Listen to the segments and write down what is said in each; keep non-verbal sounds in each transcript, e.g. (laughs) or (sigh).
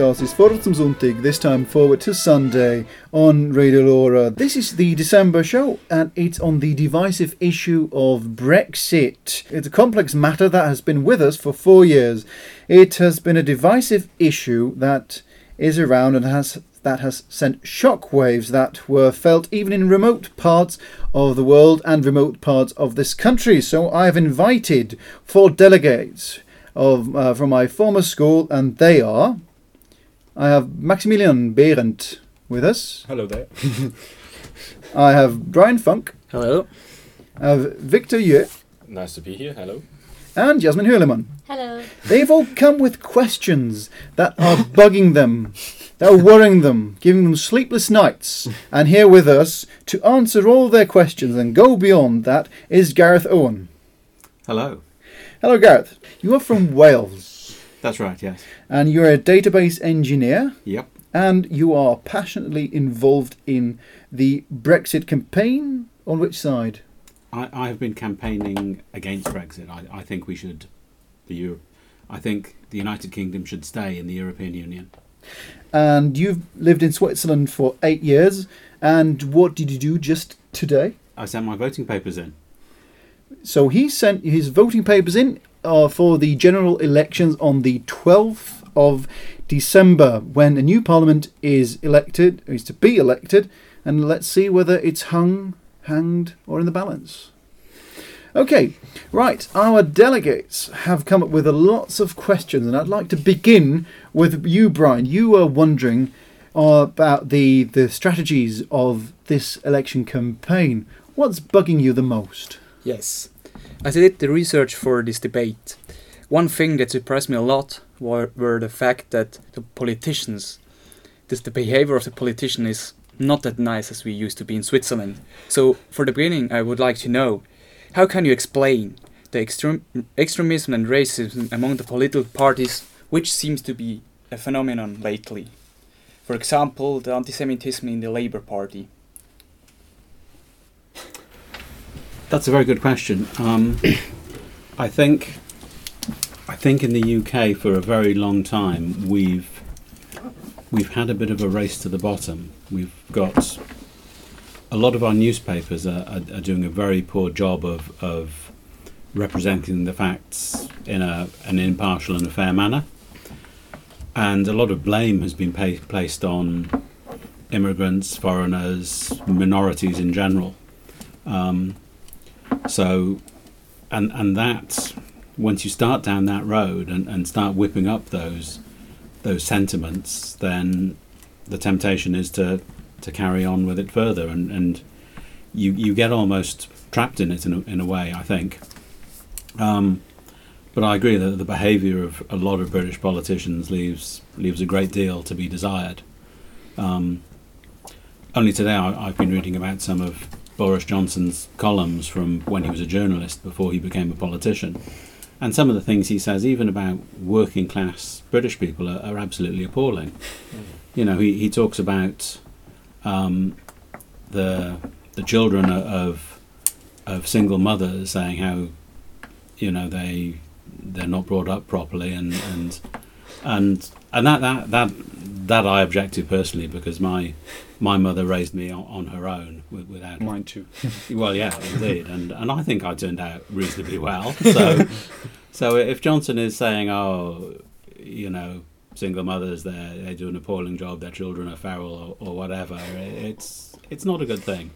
Ist forward zum Sonntag, this time forward to Sunday on Radio Lora. This is the December show and it's on the divisive issue of Brexit. It's a complex matter that has been with us for four years. It has been a divisive issue that is around and has that has sent shockwaves that were felt even in remote parts of the world and remote parts of this country. So I have invited four delegates of uh, from my former school, and they are. I have Maximilian Behrendt with us. Hello there. (laughs) I have Brian Funk. Hello. I have Victor Yue Nice to be here. Hello. and Jasmine Hurleman. Hello. They've all come with questions that are (laughs) bugging them, that are worrying them, giving them sleepless nights. And here with us to answer all their questions and go beyond that is Gareth Owen. Hello. Hello, Gareth. You are from Wales That's right, yes. and you're a database engineer Yep. and you are passionately involved in the Brexit campaign. On which side? I, I have been campaigning against Brexit. I, I think we should, the Euro- I think the United Kingdom should stay in the European Union. And you've lived in Switzerland for eight years. And what did you do just today? I sent my voting papers in. So he sent his voting papers in for the general elections on the 12th of December when a new parliament is elected, is to be elected, and let's see whether it's hung, hanged, or in the balance. Okay, right, our delegates have come up with a lots of questions, and I'd like to begin with you, Brian. You were wondering uh, about the, the strategies of this election campaign. What's bugging you the most? Yes. As I did the research for this debate, one thing that surprised me a lot were, were the fact that the politicians, this, the behavior of the politician is not that nice as we used to be in Switzerland. So, for the beginning, I would like to know how can you explain the extrem- extremism and racism among the political parties, which seems to be a phenomenon lately? For example, the anti-Semitism in the Labour Party. That's a very good question. Um, I think, I think in the UK for a very long time we've we've had a bit of a race to the bottom. We've got a lot of our newspapers are, are, are doing a very poor job of, of representing the facts in a, an impartial and a fair manner. And a lot of blame has been pa- placed on immigrants, foreigners, minorities in general. Um, so, and and that once you start down that road and, and start whipping up those those sentiments, then the temptation is to to carry on with it further, and, and you you get almost trapped in it in a, in a way. I think. Um, but I agree that the behaviour of a lot of British politicians leaves leaves a great deal to be desired. Um, only today I, I've been reading about some of Boris Johnson's columns from when he was a journalist before he became a politician. And some of the things he says, even about working class British people, are, are absolutely appalling. You know, he, he talks about um, the the children of of single mothers saying how you know they they're not brought up properly and and and and that that that that I object to personally because my my mother raised me on, on her own without Mine too. (laughs) well, yeah, indeed, and and I think I turned out reasonably well. So, (laughs) so if Johnson is saying, "Oh, you know, single mothers, they they do an appalling job, their children are feral or, or whatever," it's it's not a good thing.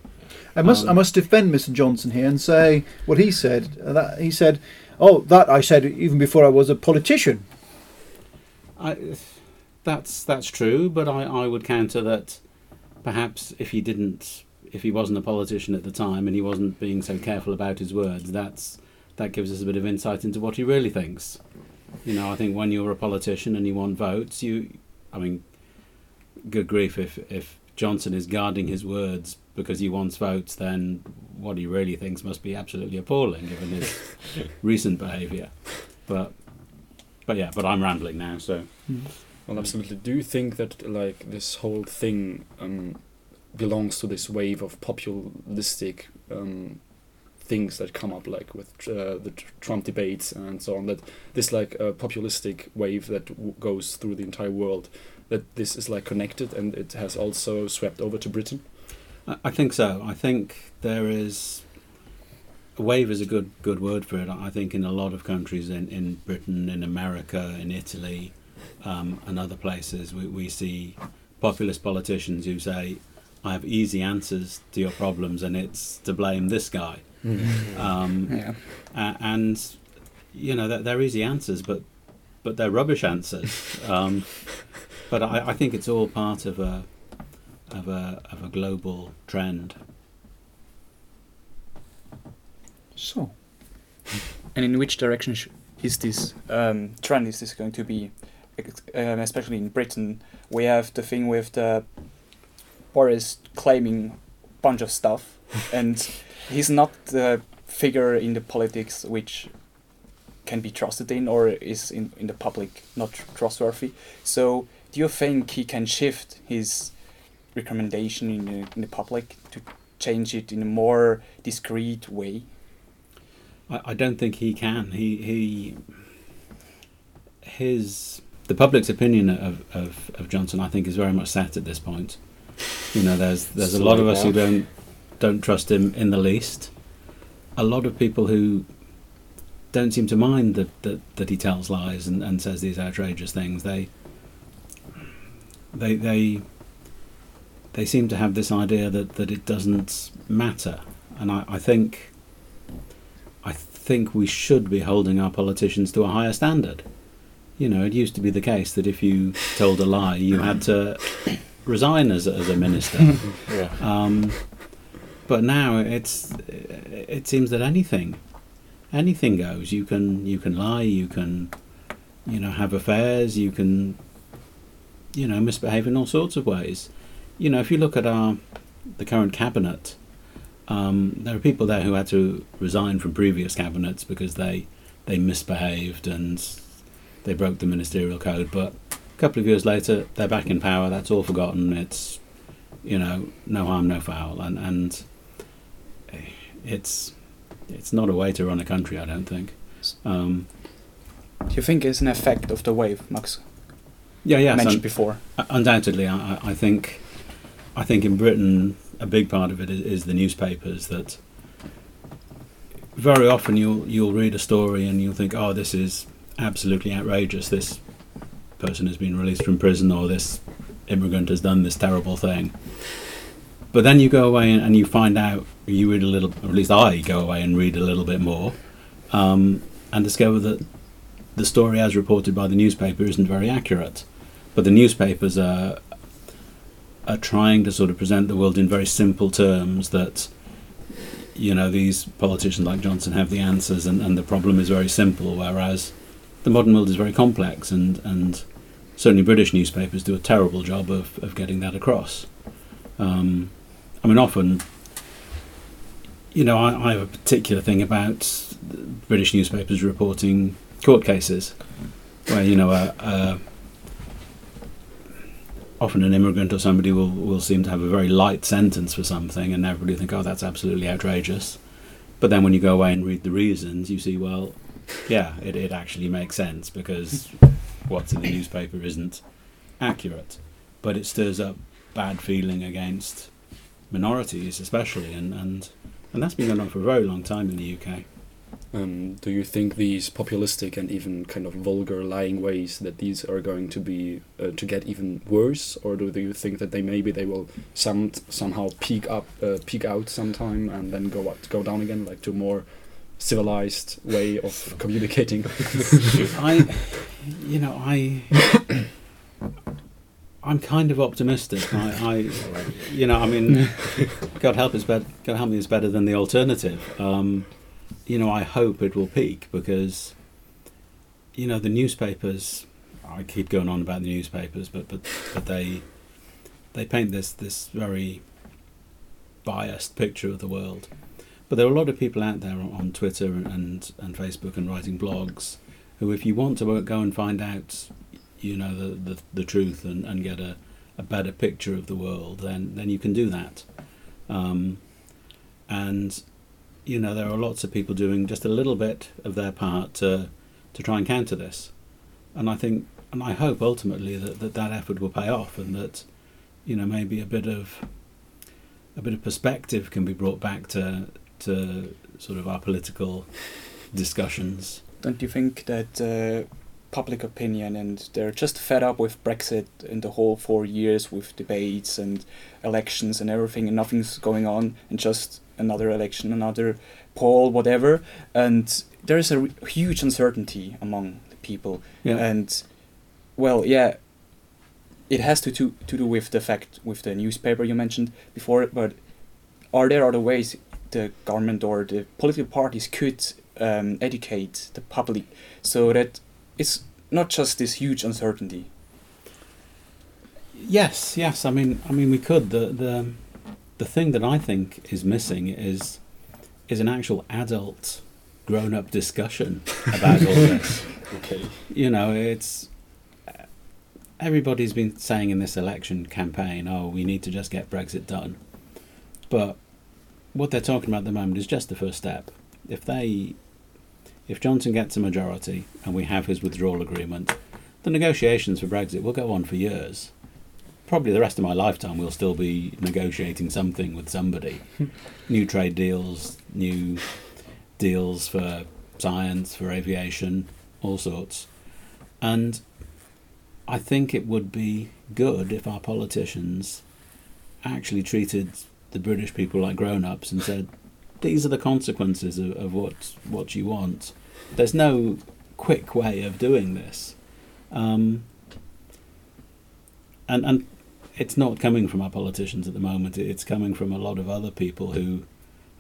I must I Um, must defend Mr. Johnson here and say what he said. Uh, that he said, "Oh, that I said even before I was a politician." I, that's that's true, but I, I would counter that perhaps if he didn't, if he wasn't a politician at the time and he wasn't being so careful about his words, that's that gives us a bit of insight into what he really thinks. You know, I think when you're a politician and you want votes, you, I mean, good grief, if if Johnson is guarding his words because he wants votes, then what he really thinks must be absolutely appalling given his (laughs) recent behaviour. But but yeah, but I'm rambling now, so. Hmm. Well, absolutely. Do you think that like this whole thing um, belongs to this wave of populistic um, things that come up, like with uh, the Trump debates and so on. That this like uh, populistic wave that goes through the entire world. That this is like connected, and it has also swept over to Britain. I, I think so. I think there is a wave is a good good word for it. I think in a lot of countries in, in Britain, in America, in Italy, um, and other places, we, we see populist politicians who say, "I have easy answers to your problems, and it's to blame this guy." Um, Yeah. a- and you know that they're easy answers, but but they're rubbish answers. Um, but I, I think it's all part of a of a of a global trend. So, And in which direction sh- is this um, trend? Is this going to be, ex- um, especially in Britain? We have the thing with the Boris claiming a bunch of stuff, (laughs) and he's not the figure in the politics which can be trusted in or is in, in the public not tr- trustworthy. So, do you think he can shift his recommendation in the, in the public to change it in a more discreet way? I, I don't think he can. He he his the public's opinion of, of, of Johnson, I think, is very much set at this point. You know, there's there's a lot of us who don't don't trust him in the least. A lot of people who don't seem to mind that, that, that he tells lies and, and says these outrageous things. They they they they seem to have this idea that, that it doesn't matter. And I, I think I think we should be holding our politicians to a higher standard. You know, it used to be the case that if you told a lie, you had to resign as a, as a minister. (laughs) Yeah. Um, but now it's it seems that anything anything goes. You can you can lie. You can you know have affairs. You can you know misbehave in all sorts of ways. You know, if you look at our the current cabinet, um, there are people there who had to resign from previous cabinets because they they misbehaved and they broke the ministerial code. But a couple of years later, they're back in power. That's all forgotten. It's you know no harm, no foul, and and it's it's not a way to run a country. I don't think. Um, Do you think it's an effect of the wave, Max yeah, yeah. mentioned so- before? Undoubtedly, I, I- think, I think in Britain a big part of it is, is the newspapers. That very often you'll you'll read a story and you'll think, oh, this is absolutely outrageous. This person has been released from prison, or this immigrant has done this terrible thing. But then you go away and, and you find out, you read a little, or at least I go away and read a little bit more, um, and discover that the story as reported by the newspaper isn't very accurate but the newspapers are are trying to sort of present the world in very simple terms that you know these politicians like Johnson have the answers and, and the problem is very simple whereas the modern world is very complex and and certainly British newspapers do a terrible job of, of getting that across um, I mean often you know I, I have a particular thing about British newspapers reporting court cases where you know often an immigrant or somebody will, will seem to have a very light sentence for something and everybody think, oh, that's absolutely outrageous. But then when you go away and read the reasons, you see, well, yeah, it, it actually makes sense because what's in the newspaper isn't accurate. But it stirs up bad feeling against minorities, especially, and, and, and that's been going on for a very long time in the UK. Um, do you think these populistic and even kind of vulgar lying ways that these are going to be uh, to get even worse, or do you think that they maybe they will some somehow peak up, uh, peak out sometime and then go up, go down again, like to more civilized way of (laughs) communicating? I, you know, I, I'm kind of optimistic. I, I you know, I mean, (laughs) God help us, better. God help me is better than the alternative. Um, you know, I hope it will peak because, you know, the newspapers. I keep going on about the newspapers, but but but they, they paint this this very biased picture of the world. But there are a lot of people out there on, Twitter and, and and Facebook and writing blogs who, if you want to go and find out, you know, the, the, the truth and, and get a, a better picture of the world, then, then you can do that. Um, and you know, there are lots of people doing just a little bit of their part to to try and counter this, and I think and I hope ultimately that that, that effort will pay off and that you know maybe a bit of a bit of perspective can be brought back to to sort of our political discussions. Don't you think that uh, public opinion and they're just fed up with Brexit and the whole four years with debates and elections and everything and nothing's going on and just another election, another poll, whatever, and there is a r- huge uncertainty among the people Yeah. and well, yeah, it has to, to to do with the fact with the newspaper you mentioned before. But are there other ways the government or the political parties could um, educate the public so that it's not just this huge uncertainty? Yes, yes. I mean, I mean, we could. The the the thing that I think is missing is is an actual adult, grown up discussion about all (laughs) this. Okay. You know, it's everybody's been saying in this election campaign, "Oh, we need to just get Brexit done," but what they're talking about at the moment is just the first step. If they, if Johnson gets a majority and we have his withdrawal agreement, the negotiations for Brexit will go on for years. Probably the rest of my lifetime, we'll still be negotiating something with somebody. (laughs) new trade deals, new deals for science, for aviation, all sorts. And I think it would be good if our politicians actually treated the British people like grown ups and said, these are the consequences of, of what, what you want. There's no quick way of doing this. Um, and, and it's not coming from our politicians at the moment, it's coming from a lot of other people who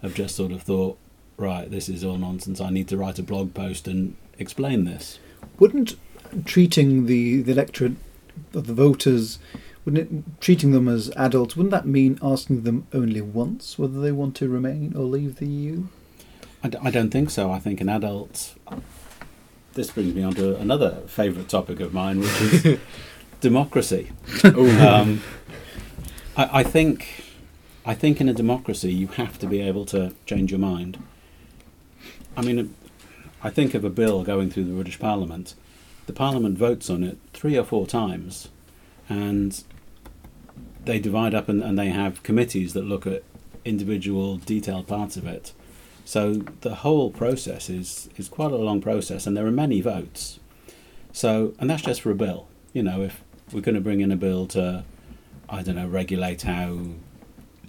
have just sort of thought, right, this is all nonsense, I need to write a blog post and explain this. Wouldn't treating the, the electorate the voters, wouldn't it, treating them as adults, wouldn't that mean asking them only once whether they want to remain or leave the EU? I, d- I don't think so. I think an adult. This brings me on to another favourite topic of mine, which is (laughs) democracy. Um, I, I think, I think in a democracy you have to be able to change your mind. I mean, I think of a bill going through the British Parliament. The Parliament votes on it three or four times, and they divide up and, and they have committees that look at individual detailed parts of it. So the whole process is is quite a long process, and there are many votes. So, and that's just for a bill. You know, if we're going to bring in a bill to, I don't know, regulate how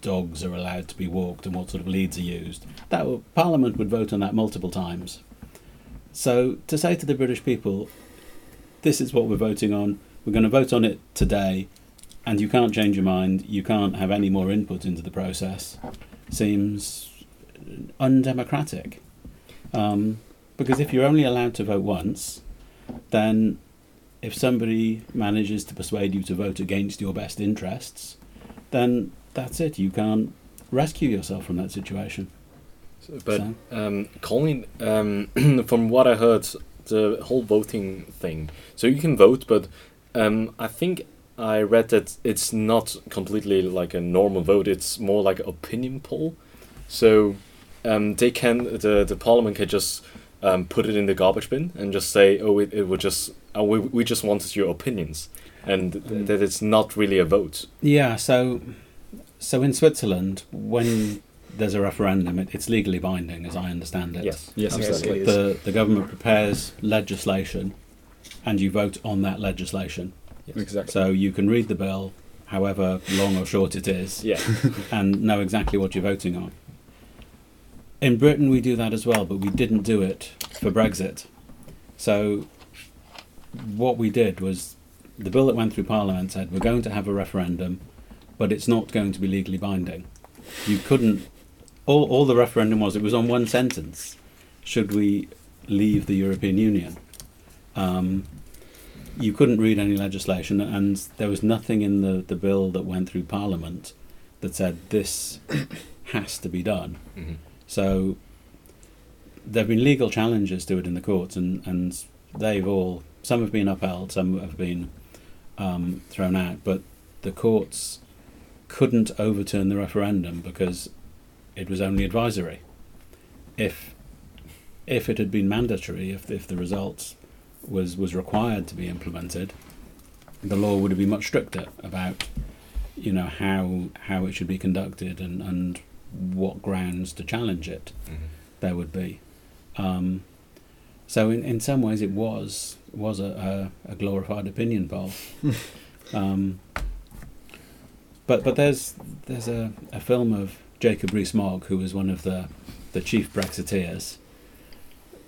dogs are allowed to be walked and what sort of leads are used, that will, Parliament would vote on that multiple times. So to say to the British people, this is what we're voting on. We're going to vote on it today, and you can't change your mind. You can't have any more input into the process. Seems undemocratic. Um, because if you're only allowed to vote once, then if somebody manages to persuade you to vote against your best interests, then that's it. You can't rescue yourself from that situation. So- But So- um, Colin, um, (clears throat) from what I heard, the whole voting thing. So you can vote, but um, I think I read that it's not completely like a normal vote. It's more like an opinion poll. So um, they can the the parliament can just um, put it in the garbage bin and just say, oh, it, it would just uh, we we just wanted your opinions, and th- that it's not really a vote. Yeah, so so in Switzerland, when there's a referendum, it, it's legally binding, as I understand it. Yes. Yes, Yes, The the government prepares legislation, and you vote on that legislation. Yes. Exactly. So you can read the bill, however long or short it is, Yeah. (laughs) and know exactly what you're voting on. In Britain, we do that as well, but we didn't do it for Brexit. So, what we did was the bill that went through Parliament said we're going to have a referendum, but it's not going to be legally binding. You couldn't. All, all the referendum was, it was on one sentence should we leave the European Union? Um, you couldn't read any legislation, and there was nothing in the, the bill that went through Parliament that said this has to be done. Mhm. So there have been legal challenges to it in the courts, and, and they've all some have been upheld, some have been um, thrown out, but the courts couldn't overturn the referendum because it was only advisory. if if it had been mandatory, if if the results was was required to be implemented, the law would have been much stricter about you know how how it should be conducted and and what grounds to challenge it there would be. Um, so in, in some ways, it was was a, a, a glorified opinion poll. (laughs) um, but but there's there's a, a film of Jacob Rees-Mogg, who was one of the the chief Brexiteers,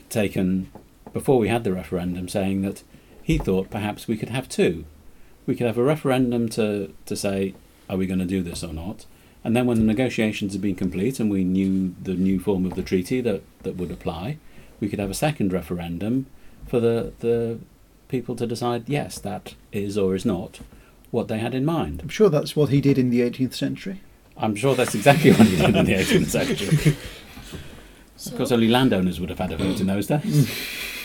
taken before we had the referendum, saying that he thought perhaps we could have two. We could have a referendum to, to say, are we going to do this or not? And then when the negotiations had been complete and we knew the new form of the treaty that, that would apply, we could have a second referendum for the, the people to decide, yes, that is or is not what they had in mind. I'm sure that's what he did in the 18th century. I'm sure that's exactly what he did in the 18th century. So (laughs) Of course, only landowners would have had a vote in those days. (laughs)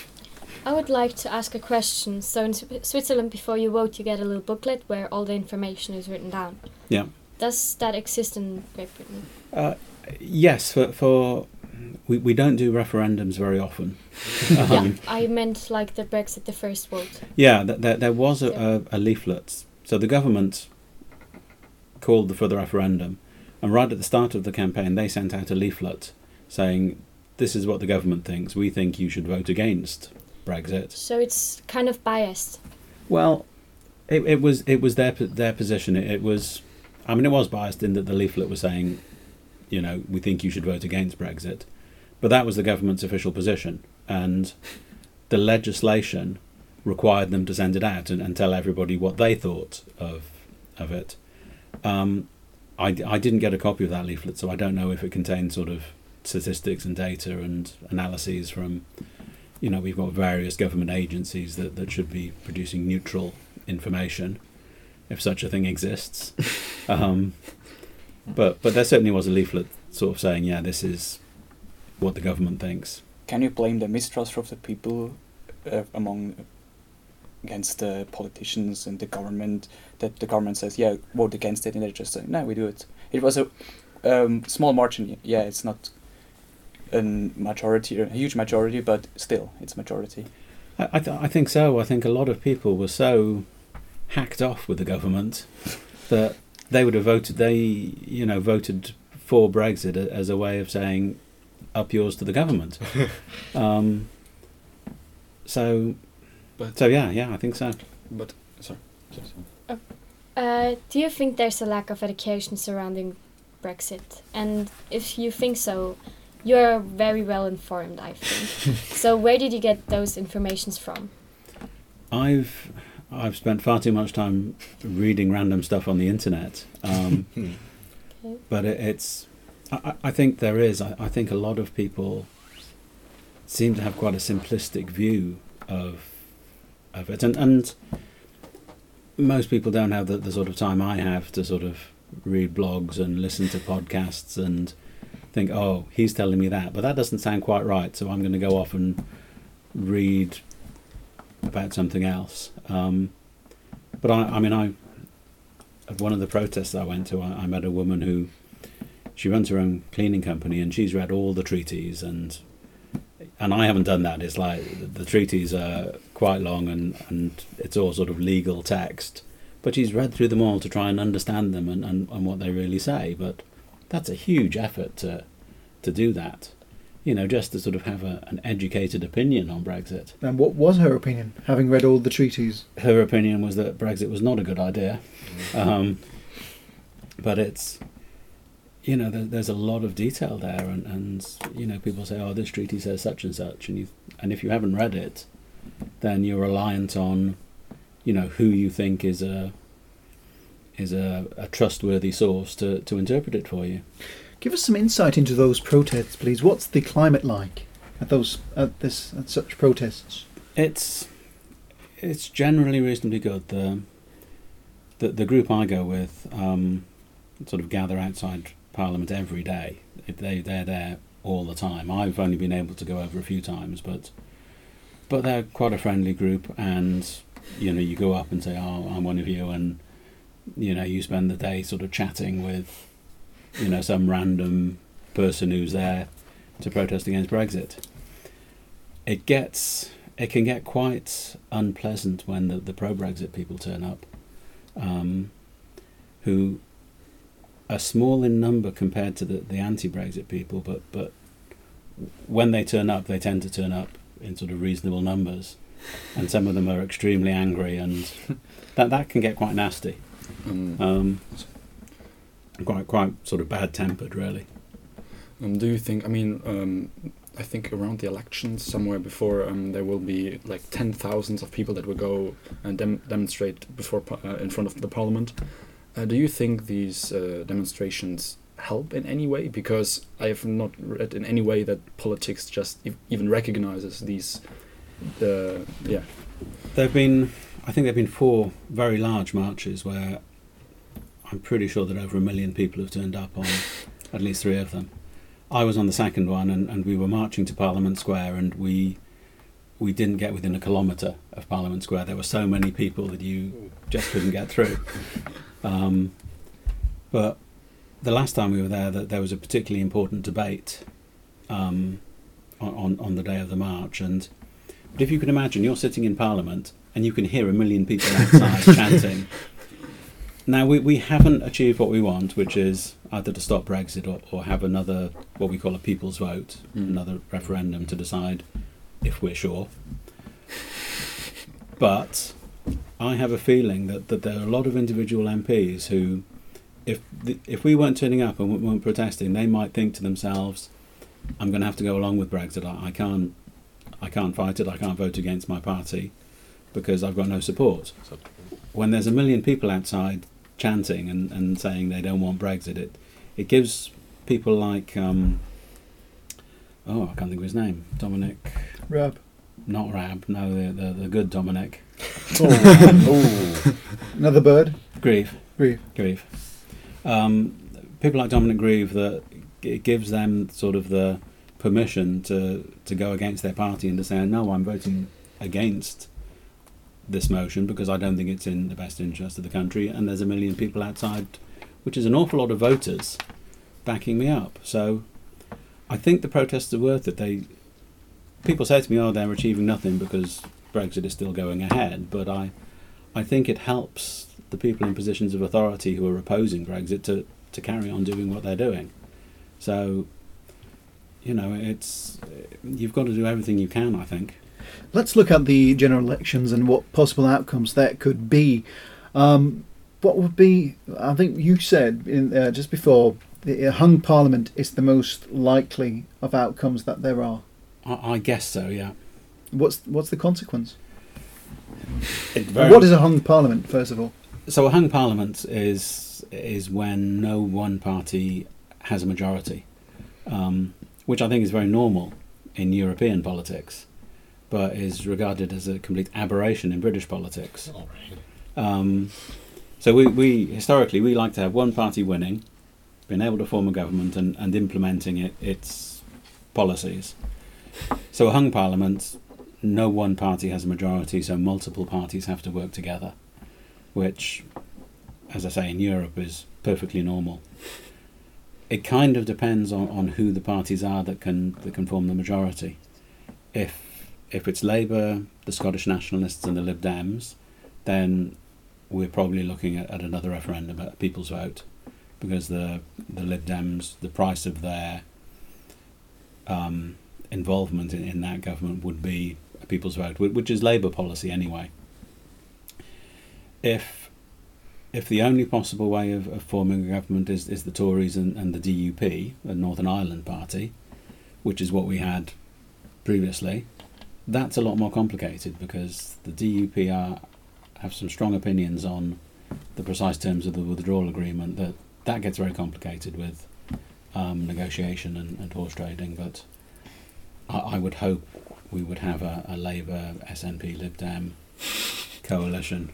I would like to ask a question. So in Switzerland, before you vote, you get a little booklet where all the information is written down. Yeah. Does that exist in Great Britain? Uh, yes, for, for we, we don't do referendums very often. (laughs) yeah, Um, I meant like the Brexit, the first vote. Yeah, th- there, there was a, a, a leaflet. So the government called the, for the referendum, and right at the start of the campaign, they sent out a leaflet saying, "This is what the government thinks. We think you should vote against Brexit." So it's kind of biased. Well, it, it was it was their their position. It, it was, I mean, it was biased in that the leaflet was saying, you know, we think you should vote against Brexit, but that was the government's official position, and the legislation required them to send it out and, and tell everybody what they thought of of it. Um, I, I didn't get a copy of that leaflet, so I don't know if it contained sort of statistics and data and analyses from you know, we've got various government agencies that, that should be producing neutral information, if such a thing exists. (laughs) um, but but there certainly was a leaflet sort of saying, yeah, this is what the government thinks. Can you blame the mistrust of the people uh, among against the politicians and the government that the government says yeah vote against it and they're just say no we do it. It was a um, small margin. Yeah, it's not a majority, a huge majority, but still it's majority. I I, th- I think so. I think a lot of people were so hacked off with the government (laughs) that they would have voted. They you know voted for Brexit as a way of saying up yours to the government. (laughs) um, so But so yeah yeah I think so. but sorry. Yes. Uh, do you think there's a lack of education surrounding Brexit? And if you think so, you're very well informed, I think. (laughs) so where did you get those informations from? I've I've spent far too much time reading random stuff on the internet, um, (laughs) Okay. but it, it's. I, I- I think there is. I, I think a lot of people seem to have quite a simplistic view of of it, and and most people don't have the, the sort of time I have to sort of read blogs and listen to podcasts and think, oh, he's telling me that, but that doesn't sound quite right, so I'm going to go off and read about something else. Um, but I, I mean, I at one of the protests I went to, I, I met a woman who she runs her own cleaning company and she's read all the treaties and and I haven't done that. It's like the, the treaties are quite long and and it's all sort of legal text. But she's read through them all to try and understand them and, and, and what they really say. But that's a huge effort to to do that. You know, just to sort of have a, an educated opinion on Brexit. And what was her opinion, having read all the treaties? her opinion was that Brexit was not a good idea. Um, but it's, you know, there, there's a lot of detail there, and, and you know, people say, oh, this treaty says such and such, and you, and if you haven't read it, then you're reliant on, you know, who you think is a is a, a trustworthy source to, to interpret it for you. Give us some insight into those protests, please. What's the climate like at those at this at such protests? It's it's generally reasonably good. The the, the group I go with um, sort of gather outside Parliament every day. They they're there all the time. I've only been able to go over a few times, but but they're quite a friendly group, and you know you go up and say, "Oh, I'm one of you," and you know you spend the day sort of chatting with you know some random person who's there to protest against Brexit. It gets it can get quite unpleasant when the, the pro Brexit people turn up, um, who are small in number compared to the, the anti Brexit people, but, but when they turn up, they tend to turn up in sort of reasonable numbers. And some of them are extremely angry, and (laughs) that, that can get quite nasty. Um, Um, quite, quite sort of bad tempered, really. Um, do you think? I mean, um, I think around the elections, somewhere before, um, there will be like ten thousands of people that will go and dem- demonstrate before uh, in front of the parliament. Uh, do you think these uh, demonstrations help in any way? Because I have not read in any way that politics just ev- even recognizes these. Uh, yeah. There've been, I think there've been four very large marches where I'm pretty sure that over a million people have turned up on at least three of them. I was on the second one, and, and we were marching to Parliament Square, and we we didn't get within a kilometre of Parliament Square. There were so many people that you just couldn't get through. (laughs) Um, but the last time we were there, that there was a particularly important debate um, on, on on the day of the march, and but if you can imagine, you're sitting in Parliament and you can hear a million people outside (laughs) chanting. Now, we, we haven't achieved what we want, which is either to stop Brexit or, or have another, what we call a people's vote, Mm. another referendum to decide if we're sure. But I have a feeling that, that there are a lot of individual MPs who, if, the, if we weren't turning up and we weren't protesting, they might think to themselves, I'm going to have to go along with Brexit. I, I can't I can't fight it. I can't vote against my party because I've got no support. When there's a million people outside chanting and, and saying they don't want Brexit, it it gives people like um, oh I can't think of his name Dominic Raab. not Raab no the the, the good Dominic Oh, (laughs) another bird. Grieve Grieve. Grieve um, people like Dominic Grieve that it gives them sort of the permission to to go against their party and to say no I'm voting against this motion because I don't think it's in the best interest of the country and there's a million people outside which is an awful lot of voters backing me up. So I think the protests are worth it. They people say to me oh they're achieving nothing because Brexit is still going ahead but I I think it helps the people in positions of authority who are opposing Brexit to, to carry on doing what they're doing. So you know it's you've got to do everything you can I think Let's look at the general elections and what possible outcomes that could be. Um, what would be? I think you said in, uh, just before the uh, hung parliament is the most likely of outcomes that there are. I, I guess so yeah What's what's the consequence? What is a hung parliament? First of all, so a hung parliament is is when no one party has a majority, um, which I think is very normal in European politics, but is regarded as a complete aberration in British politics. Um, so we, we historically we like to have one party winning, being able to form a government and, and implementing it, its policies. So a hung parliament, no one party has a majority, so multiple parties have to work together, which, as I say, in Europe is perfectly normal. It kind of depends on, on who the parties are that can that can form the majority. If if it's Labour, the Scottish Nationalists, and the Lib Dems, then we're probably looking at, at another referendum, a people's vote, because the the Lib Dems, the price of their um, involvement in, in that government would be a people's vote, which is Labour policy anyway. If if the only possible way of, of forming a government is, is the Tories and, and the DUP, the Northern Ireland Party, which is what we had previously, that's a lot more complicated because the DUP are have some strong opinions on the precise terms of the withdrawal agreement. That that gets very complicated with um, negotiation and, and horse trading. But I, I would hope we would have a, a Labour, SNP, Lib Dem coalition,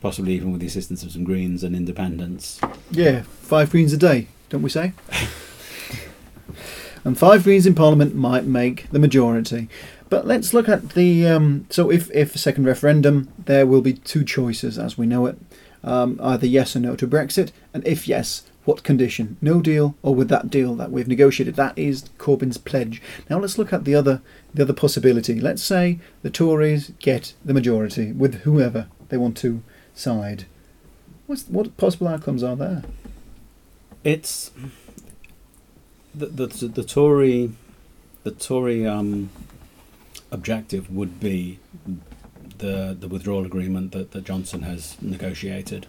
possibly even with the assistance of some Greens and Independents. yeah, five greens a day, don't we say? (laughs) and five greens in parliament might make the majority. But let's look at the. Um, so, if, if a second referendum, there will be two choices as we know it um, either yes or no to Brexit, and if yes, what condition? No deal, or with that deal that we've negotiated? That is Corbyn's pledge. Now let's look at the other the other possibility. Let's say the Tories get the majority with whoever they want to side. What's, what possible outcomes are there? It's the the, the Tory the Tory um, objective would be the the withdrawal agreement that, that Johnson has negotiated.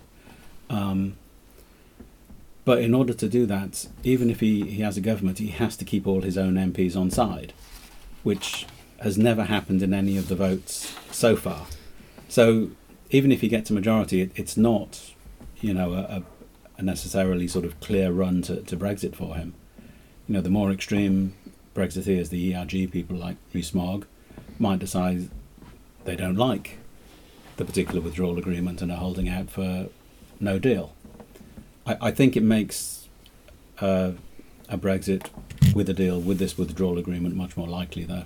Um, but in order to do that, even if he, he has a government, he has to keep all his own MPs on side, which has never happened in any of the votes so far. So even if he gets a majority, it, it's not, you know, a, a necessarily sort of clear run to, to Brexit for him. You know, the more extreme Brexiteers, the ERG people like Rees-Mogg, might decide they don't like the particular withdrawal agreement and are holding out for no deal. I, I think it makes uh, a Brexit with a deal with this withdrawal agreement much more likely, though,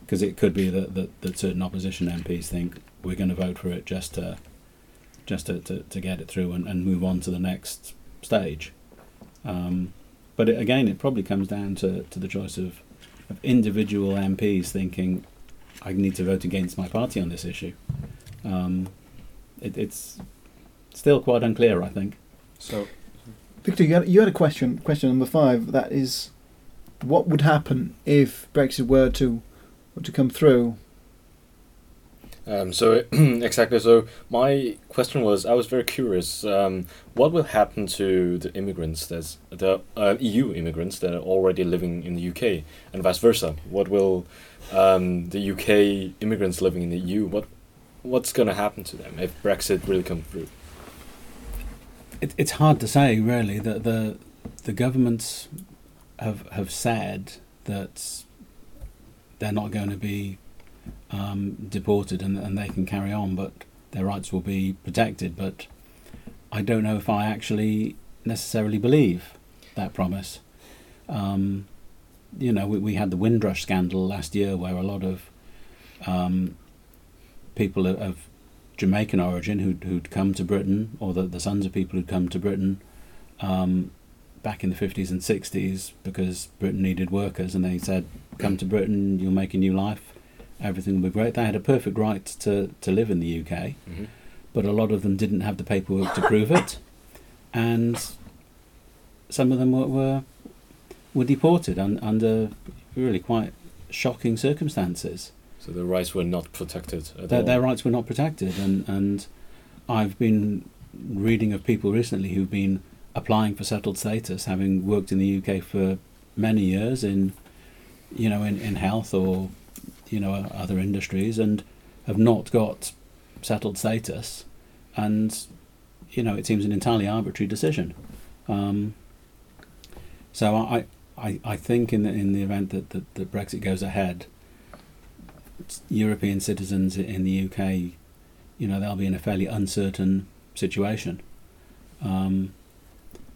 because it could be that, that, that certain opposition MPs think we're going to vote for it just to just to, to, to get it through and, and move on to the next stage. Um, but it, again, it probably comes down to, to the choice of, of individual MPs thinking, I need to vote against my party on this issue. Um, it, it's still quite unclear, I think. So Victor, you had, you had a question. Question number five. That is, what would happen if Brexit were to were to come through? Um, so (clears throat) exactly. So my question was, I was very curious. Um, what will happen to the immigrants that's the uh, EU immigrants that are already living in the UK, and vice versa? What will um, the UK immigrants living in the EU? What what's going to happen to them if Brexit really comes through? It, it's hard to say, really. That the the governments have have said that they're not going to be um, deported and, and they can carry on, but their rights will be protected. But I don't know if I actually necessarily believe that promise. Um, you know, we, we had the Windrush scandal last year where a lot of um, people of, Jamaican origin who'd, who'd come to Britain, or the, the sons of people who'd come to Britain um, back in the 50s and 60s because Britain needed workers, and they said, Come to Britain, you'll make a new life, everything will be great. They had a perfect right to, to live in the UK, Mhm. but a lot of them didn't have the paperwork to prove it, (laughs) and some of them were, were, were deported un, under really quite shocking circumstances So the rights were not protected at their, all. their rights were not protected and and I've been reading of people recently who've been applying for settled status having worked in the UK for many years in you know in, in health or you know other industries and have not got settled status and you know it seems an entirely arbitrary decision um, so I, I I think in the in the event that, that, that Brexit goes ahead European citizens in the UK, you know, they'll be in a fairly uncertain situation. Um,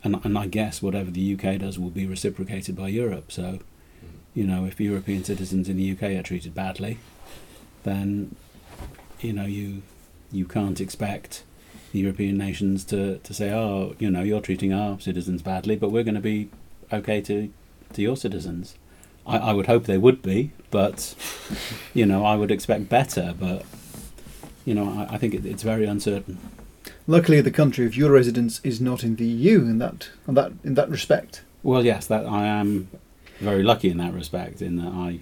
and, and I guess whatever the UK does will be reciprocated by Europe. So, you know, if European citizens in the UK are treated badly, then, you know, you you can't expect the European nations to, to say, oh, you know, you're treating our citizens badly, but we're going to be okay to, to your citizens. I, I would hope they would be, but you know, I would expect better. But you know, I, I think it, it's very uncertain. Luckily, the country of your residence is not in the EU in that in that in that respect. Well, yes, that I am very lucky in that respect, in that I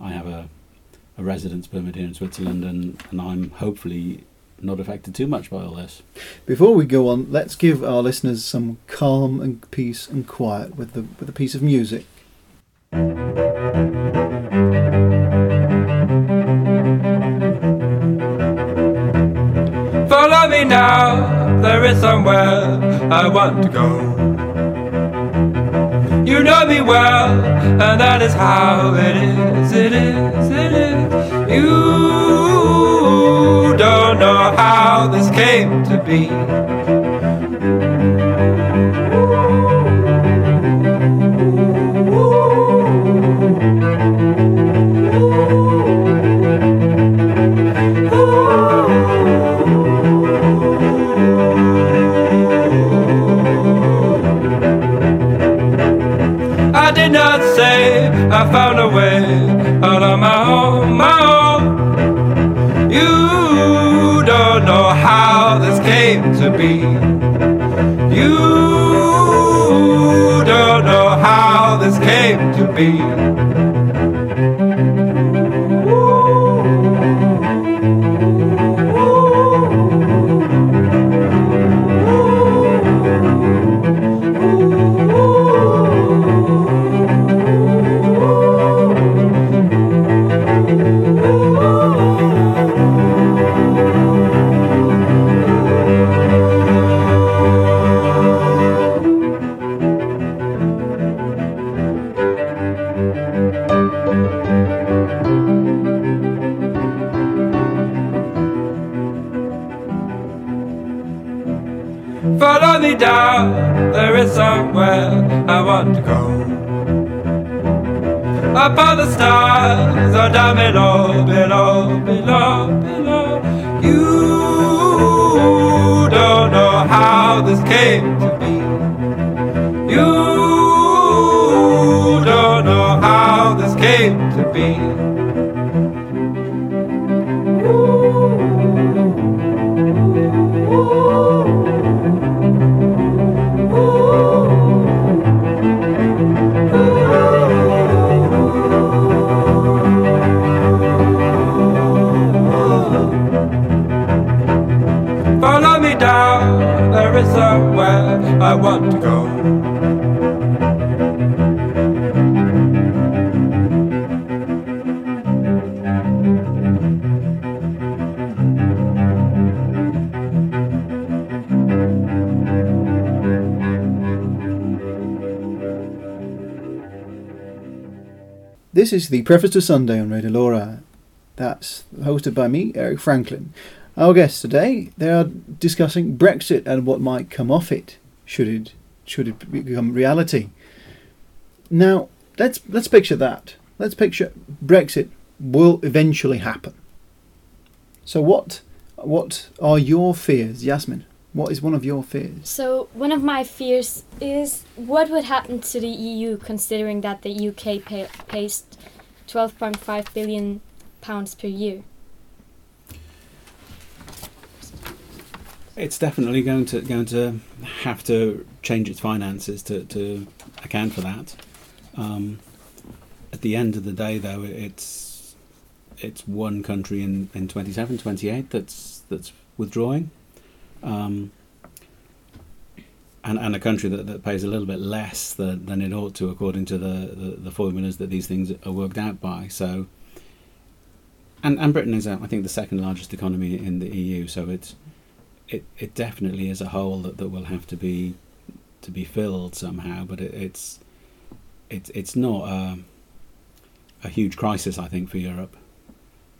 I have a a residence permit here in Switzerland, and, and I'm hopefully not affected too much by all this. Before we go on, let's give our listeners some calm and peace and quiet with the with a piece of music. Follow me now, there is somewhere I want to go. Know me well, and that is how it is, it is, it is. You don't know how this came to be. Away out on my own, my own. You don't know how this came to be. You don't know how this came to be. Up on the stars, or down below, below, below, below. You don't know how this came to be. You don't know how this came to be. I want to go. This is the Preface to Sunday on Radio Lora. That's hosted by me, Eric Franklin. Our guests today, they are discussing Brexit and what might come off it should it should it become reality. Now, let's let's picture that. Let's picture Brexit will eventually happen. So what what are your fears, Yasmin? What is one of your fears? So one of my fears is what would happen to the EU considering that the UK pay, pays 12.5 billion pounds per year. It's definitely going to going to have to change its finances to, to account for that. Um, at the end of the day, though, it's it's one country in, in 27, 28 that's that's withdrawing, um, and and a country that, that pays a little bit less than, than it ought to according to the, the, the formulas that these things are worked out by. So, and and Britain is, uh, I think, the second largest economy in the EU. So it's it, it definitely is a hole that, that will have to be to be filled somehow, but it, it's it's it's not a, a huge crisis, I think, for Europe.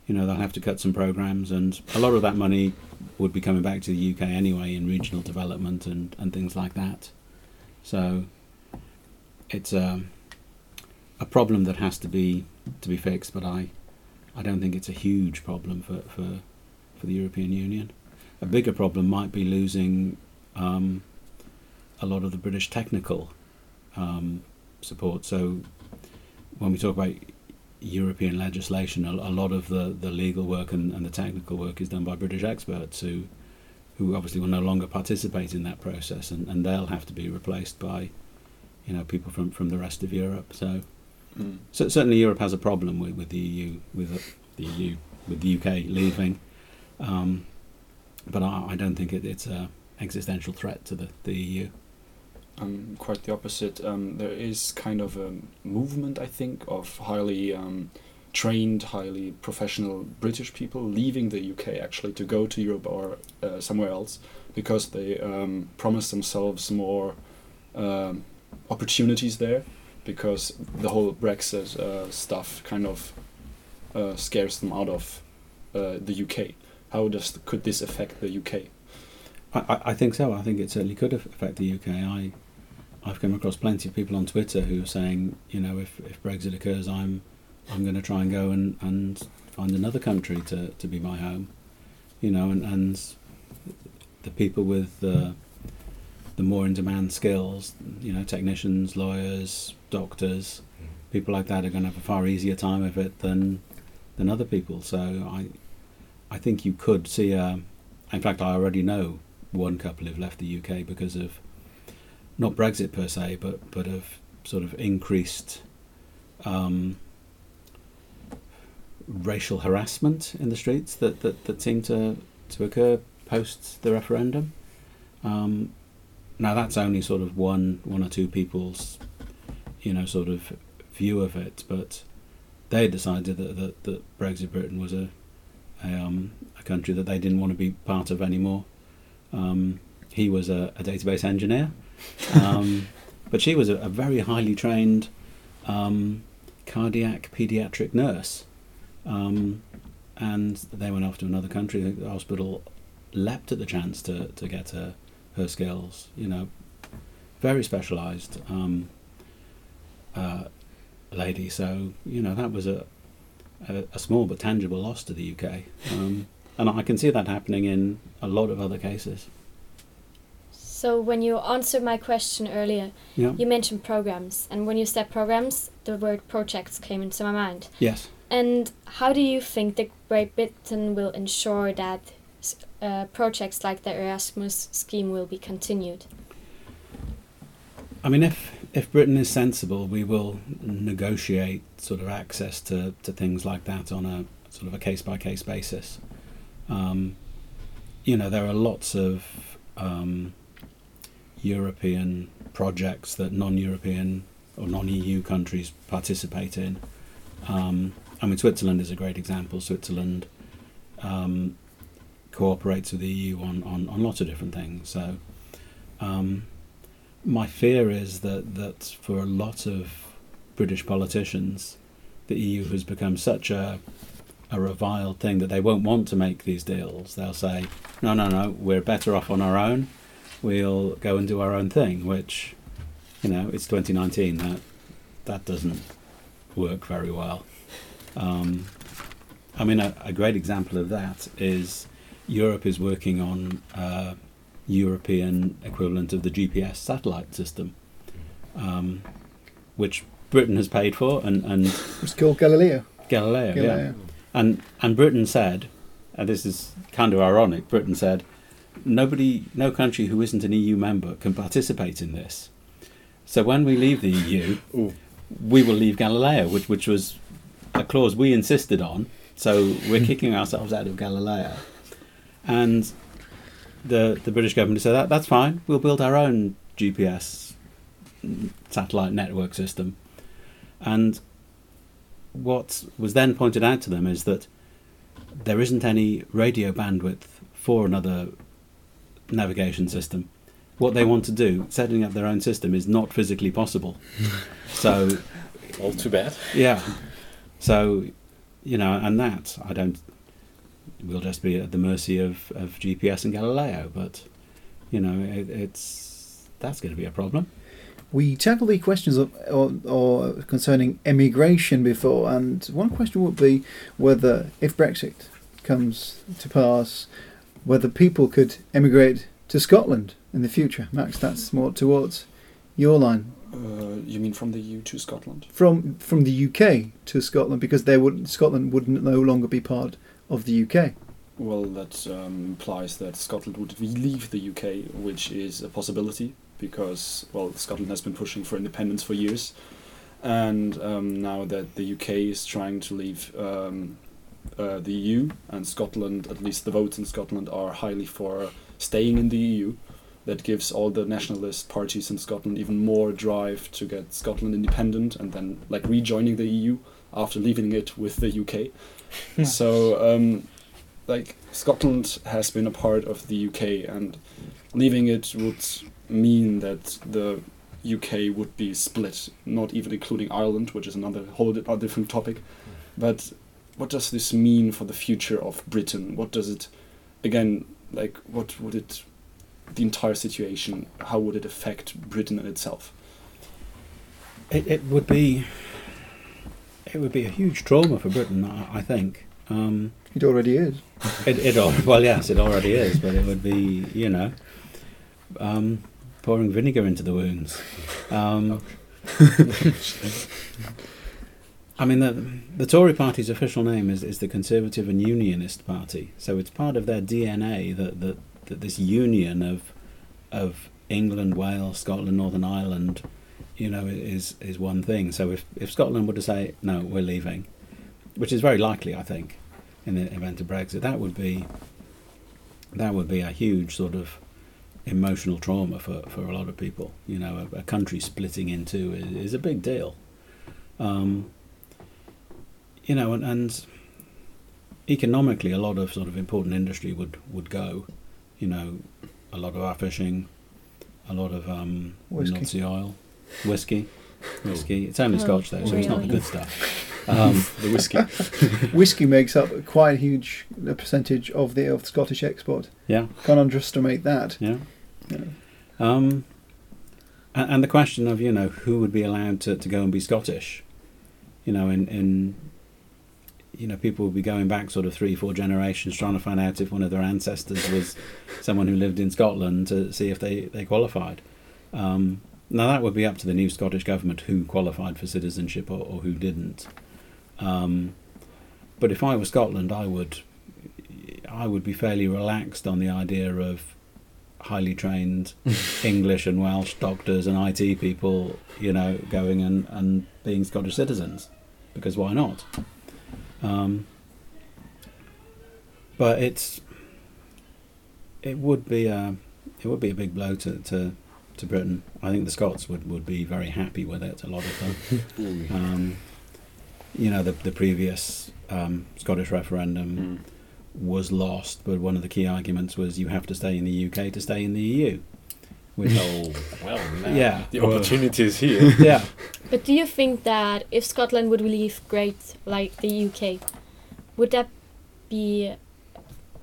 You know, they'll have to cut some programs, and a lot of that money would be coming back to the UK anyway in regional development and, and things like that. So it's a a problem that has to be to be fixed, but I I don't think it's a huge problem for, for, for the European Union a bigger problem might be losing um, a lot of the British technical um, support. So when we talk about European legislation, a, a lot of the, the legal work and, and the technical work is done by British experts who who obviously will no longer participate in that process, and, and they'll have to be replaced by you know people from, from the rest of Europe. So, Mm. so certainly Europe has a problem with, with the EU with the EU with the UK leaving. Um, but I, I don't think it, it's a existential threat to the, the EU. Um, quite the opposite. Um, there is kind of a movement, I think, of highly um, trained, highly professional British people leaving the UK actually to go to Europe or uh, somewhere else because they um, promise themselves more um, opportunities there because the whole Brexit uh, stuff kind of uh, scares them out of uh, the UK. How does could this affect the UK? I, I, I think so. I think it certainly could affect the UK. I, I've come across plenty of people on Twitter who are saying, you know, if, if Brexit occurs, I'm I'm going to try and go and, and find another country to, to be my home. You know, and, and the people with the the more in demand skills, you know, technicians, lawyers, doctors, mm. people like that are going to have a far easier time of it than than other people. So I I think you could see a. In fact, I already know one couple who've left the UK because of not Brexit per se, but but of sort of increased um, racial harassment in the streets that, that, that seemed to, to occur post the referendum. Um, now that's only sort of one one or two people's, you know, sort of view of it, but they decided that, that, that Brexit Britain was a, um, a country that they didn't want to be part of anymore. Um, he was a, a database engineer, um, (laughs) but she was a, a very highly trained um, cardiac pediatric nurse. Um, and they went off to another country. The hospital leapt at the chance to, to get her, her skills, you know, very specialised um, uh, lady. So, you know, that was a, a, a small but tangible loss to the UK. Um, and I can see that happening in a lot of other cases. So when you answered my question earlier, Yeah. you mentioned programs, and when you said programs, the word projects came into my mind. Yes. And how do you think that Great Britain will ensure that uh, projects like the Erasmus scheme will be continued? I mean, if if Britain is sensible, we will negotiate sort of access to, to things like that on a sort of a case by case basis. Um, you know, there are lots of um, European projects that non-European or non-EU countries participate in. Um, I mean, Switzerland is a great example. Switzerland um, cooperates with the EU on, on, on lots of different things. So. My fear is that, that for a lot of British politicians, the EU has become such a a reviled thing that they won't want to make these deals. They'll say, "No, no, no, we're better off on our own. We'll go and do our own thing." Which, you know, it's 2019. That that doesn't work very well. Um, I mean, a, a great example of that is Europe is working on. Uh, European equivalent of the GPS satellite system, um, which Britain has paid for, and, and It's called Galileo. Galileo, yeah. And and Britain said, and this is kind of ironic, Britain said, nobody, no country who isn't an EU member can participate in this. So when we leave the EU, Ooh. we will leave Galileo, which which was a clause we insisted on. So we're (laughs) kicking ourselves out of Galileo, and the the British government said that that's fine. We'll build our own GPS satellite network system, and what was then pointed out to them is that there isn't any radio bandwidth for another navigation system. What they want to do, setting up their own system, is not physically possible. (laughs) so All too bad. yeah. So, you know, and that I don't. We'll just be at the mercy of, of GPS and Galileo, but you know, it, it's that's going to be a problem. We tackled the questions of, or, or concerning emigration before, and one question would be whether, if Brexit comes to pass, whether people could emigrate to Scotland in the future. Max, that's more towards your line. Uh, you mean from the EU to Scotland? From from the UK to Scotland, because they would Scotland would no longer be part of the UK. Well, that um, implies that Scotland would leave the UK, which is a possibility because, well, Scotland has been pushing for independence for years. And um, now that the UK is trying to leave um, uh, the EU, and Scotland, at least the votes in Scotland, are highly for staying in the EU, that gives all the nationalist parties in Scotland even more drive to get Scotland independent and then, like, rejoining the EU after leaving it with the UK. (laughs) so, um, like Scotland has been a part of the UK, and leaving it would mean that the UK would be split, not even including Ireland, which is another whole di- different topic. But what does this mean for the future of Britain? What does it, again, like what would it, the entire situation? How would it affect Britain itself? It, it would be it would be a huge trauma for Britain, I, I think. Um, It already is. (laughs) it, it al- well, yes, it already is, but it would be you know um, pouring vinegar into the wounds. Um, (laughs) I mean, the, the Tory party's official name is, is the Conservative and Unionist Party. So it's part of their DNA that, that, that this union of of England, Wales, Scotland, Northern Ireland, you know, is is one thing. So if, if Scotland were to say no, we're leaving, which is very likely, I think, in the event of Brexit, that would be that would be a huge sort of emotional trauma for, for a lot of people. You know, a, a country splitting in two is, is a big deal. Um, you know, and, and economically, a lot of sort of important industry would, would go. You know, a lot of our fishing, a lot of um. North Sea oil, whiskey, whiskey. It's only Oh, Scotch though, so it's not the good stuff. (laughs) Um, the whiskey. (laughs) Whiskey makes up quite a huge uh, percentage of the of the Scottish export. yeah, Can't underestimate that. yeah. You know. Um, and, and the question of you know who would be allowed to, to go and be Scottish, you know, in in you know people would be going back sort of three four generations trying to find out if one of their ancestors was someone who lived in Scotland to see if they they qualified. Um, now that would be up to the new Scottish government who qualified for citizenship or, or who didn't. Um, but if I were Scotland, I would I would be fairly relaxed on the idea of highly trained (laughs) English and Welsh doctors and IT people, you know, going and, and being Scottish citizens, because why not? Um, but it's it would be a it would be a big blow to, to, to Britain. I think the Scots would, would be very happy with it. A lot of them, (laughs) um, you know, the the previous um, Scottish referendum Mm. was lost, but one of the key arguments was you have to stay in the UK to stay in the EU. Which, Oh, well, now Yeah. the opportunity is here. (laughs) yeah, But do you think that if Scotland would leave Great like the UK, would that be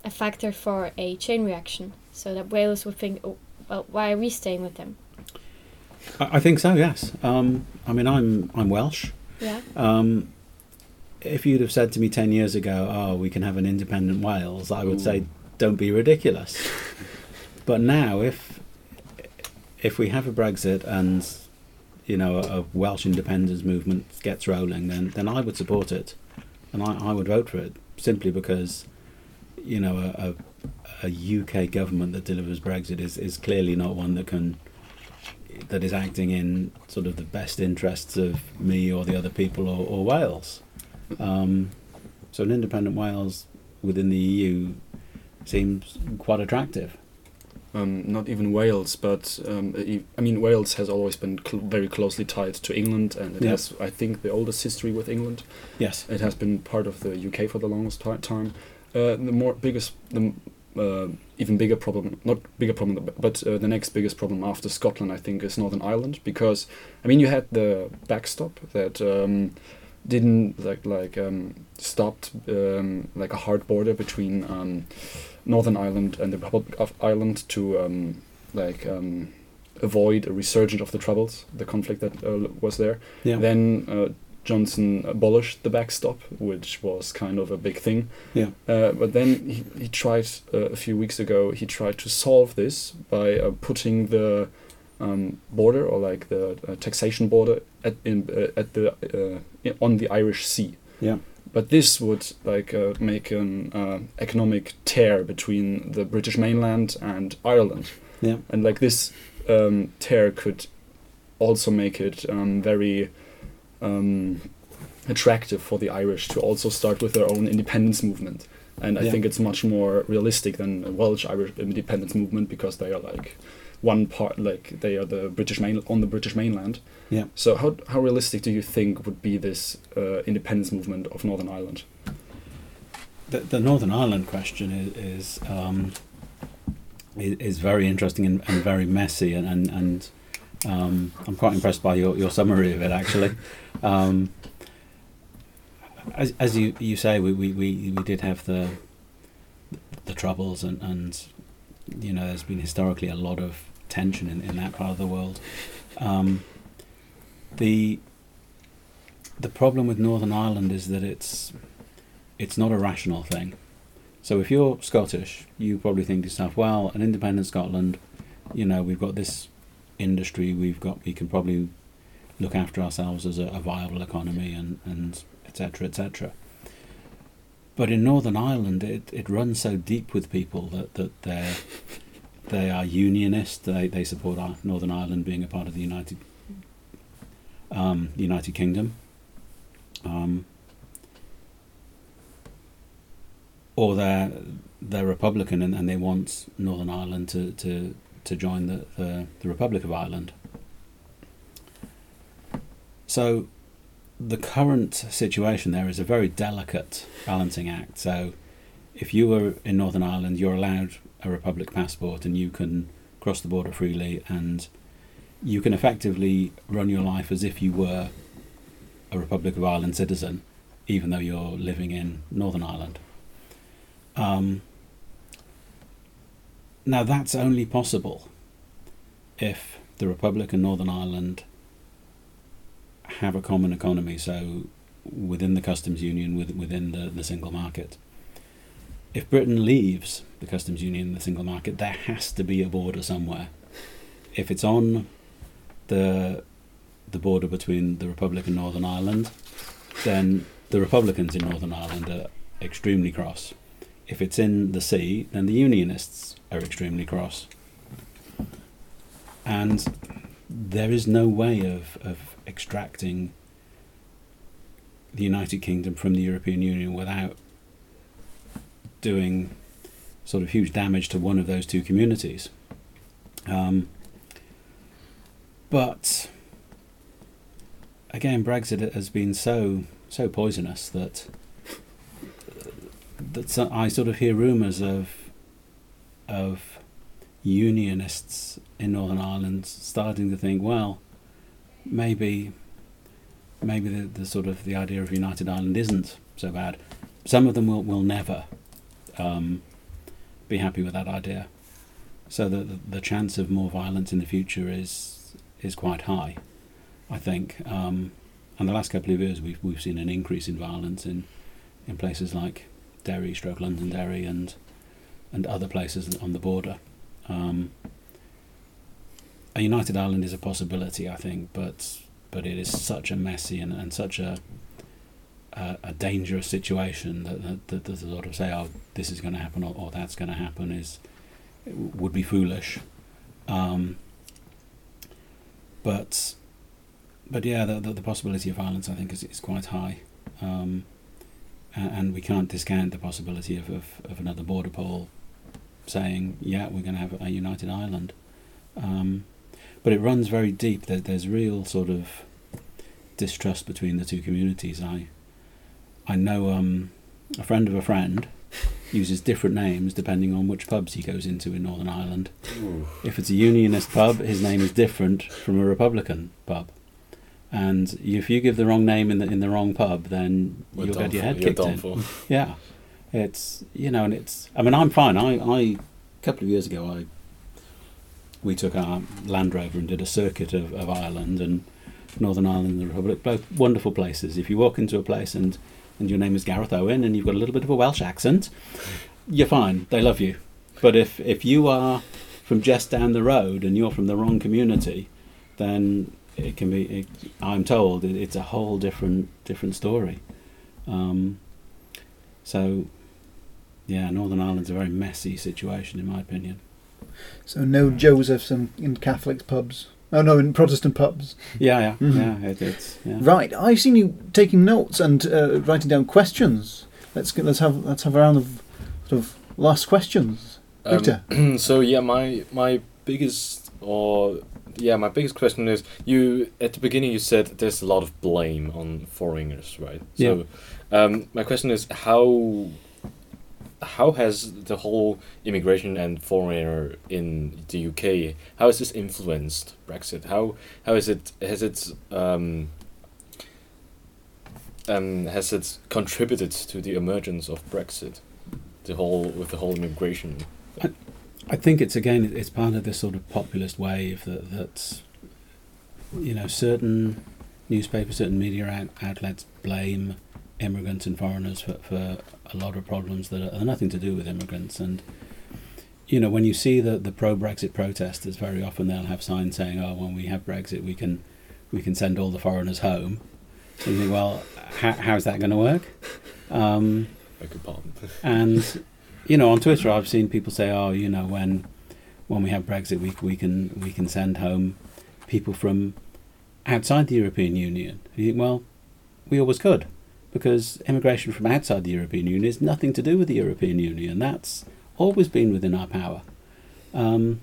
a factor for a chain reaction? So that Wales would think, oh, well, why are we staying with them? I, I think so. Yes. Um, I mean, I'm I'm Welsh. Yeah. Um, if you'd have said to me ten years ago, "Oh, we can have an independent Wales," I would Ooh. say, "Don't be ridiculous." (laughs) but now, if if we have a Brexit and you know a, a Welsh independence movement gets rolling, then then I would support it, and I, I would vote for it simply because you know a, a a UK government that delivers Brexit is, is clearly not one that can that is acting in sort of the best interests of me or the other people or, or Wales. Um, so an independent Wales within the EU seems quite attractive. Um, not even Wales, but um, I mean Wales has always been cl- very closely tied to England, and it Yeah. has, I think, the oldest history with England. Yes. It has been part of the UK for the longest time. Uh, the more biggest, the uh, even bigger problem, not bigger problem, but uh, the next biggest problem after Scotland, I think, is Northern Ireland because I mean you had the backstop that um, didn't like like um, stopped um, like a hard border between um, Northern Ireland and the Republic of Ireland to um, like um, avoid a resurgence of the troubles, the conflict that uh, was there. Yeah. Then uh, Johnson abolished the backstop, which was kind of a big thing. Yeah. Uh, but then he, he tried uh, a few weeks ago. He tried to solve this by uh, putting the um, border or like the uh, taxation border at in uh, at the uh, on the Irish Sea. Yeah. But this would like uh, make an uh, economic tear between the British mainland and Ireland, Yeah. and like this um, tear could also make it um, very um, attractive for the Irish to also start with their own independence movement. And I Yeah. think it's much more realistic than a Welsh Irish independence movement because they are like one part, like they are the British main on the British mainland. Yeah. So how how realistic do you think would be this uh, independence movement of Northern Ireland? The, the Northern Ireland question is is, um, is, is very interesting and, and very messy, and and, and um, I'm quite impressed by your, your summary of it. Actually, (laughs) um, as, as you, you say, we, we, we, we did have the the troubles, and, and you know, there's been historically a lot of tension in, in that part of the world. Um, the the problem with Northern Ireland is that it's it's not a rational thing. So if you're Scottish, you probably think to yourself, well, an independent Scotland, you know, we've got this industry, we've got, we can probably look after ourselves as a, a viable economy and and etc etc. But in Northern Ireland, it, it runs so deep with people that that they they are unionist. They they support our Northern Ireland being a part of the United um, United Kingdom. Um, or they're they're Republican and, and they want Northern Ireland to, to, to join the, the, the Republic of Ireland. So the current situation there is a very delicate balancing act. So if you were in Northern Ireland, you're allowed a Republic passport and you can cross the border freely and you can effectively run your life as if you were a Republic of Ireland citizen, even though you're living in Northern Ireland. Um, now, that's only possible if the Republic and Northern Ireland have a common economy, so within the customs union, with, within the, the single market. If Britain leaves the customs union and the single market, there has to be a border somewhere. If it's on the the border between the Republic and Northern Ireland, then the Republicans in Northern Ireland are extremely cross. If it's in the sea, then the Unionists are extremely cross. And there is no way of, of extracting the United Kingdom from the European Union without doing sort of huge damage to one of those two communities. Um, but again, Brexit has been so so poisonous that that I sort of hear rumours of of unionists in Northern Ireland starting to think, well, maybe maybe the, the sort of the idea of United Ireland isn't so bad. Some of them will will never um, be happy with that idea. So the, the the chance of more violence in the future is is quite high, I think. Um, and the last couple of years, we've we've seen an increase in violence in in places like Derry, stroke Londonderry, and and other places on the border. Um, a united Ireland is a possibility, I think, but but it is such a messy and, and such a, a a dangerous situation that that, that, sort of say, oh, this is going to happen or, or that's going to happen is would be foolish. Um, but but yeah, the, the, the possibility of violence, I think, is, is quite high. Um, and we can't discount the possibility of, of, of another border poll saying, yeah, we're going to have a united Ireland. Um, but it runs very deep. There, there's real sort of distrust between the two communities. I I know um, a friend of a friend (laughs) uses different names depending on which pubs he goes into in Northern Ireland. If it's a unionist pub, his name is different from a Republican pub. And if you give the wrong name in the in the wrong pub, then We're you'll get your head kicked in. for. (laughs) Yeah, it's you know, and it's. I mean, I'm fine. I, I a couple of years ago, I we took our Land Rover and did a circuit of, of Ireland and Northern Ireland and the Republic. Both wonderful places. If you walk into a place and and your name is Gareth Owen and you've got a little bit of a Welsh accent, you're fine. They love you. But if if you are from just down the road and you're from the wrong community, then it can be. It, I'm told it, it's a whole different different story. Um, so, yeah, Northern Ireland's a very messy situation, in my opinion. So no Josephs in, in Catholic pubs. Oh no, in Protestant pubs. Yeah, yeah, Mhm. yeah. It, it's yeah. Right, I've seen you taking notes and uh, writing down questions. Let's get, let's have let's have a round of sort of last questions. Victor. Um, (clears throat) so yeah, my my biggest or yeah, my biggest question is you at the beginning you said there's a lot of blame on foreigners, right? So um, my question is how how has the whole immigration and foreigner in the UK how has this influenced Brexit? How how is it has it um, um, has it contributed to the emergence of Brexit? The whole with the whole immigration. I think it's again it's part of this sort of populist wave that that's you know certain newspapers, certain media out, outlets blame immigrants and foreigners for, for a lot of problems that are, are nothing to do with immigrants and you know when you see the the pro Brexit protesters very often they'll have signs saying oh when we have Brexit we can we can send all the foreigners home. So you think, well, how, how's that going to work? Um, I and you know, on Twitter, I've seen people say, "Oh, you know, when when we have Brexit, we we can we can send home people from outside the European Union." You think, well, we always could, because immigration from outside the European Union is nothing to do with the European Union. That's always been within our power. Um,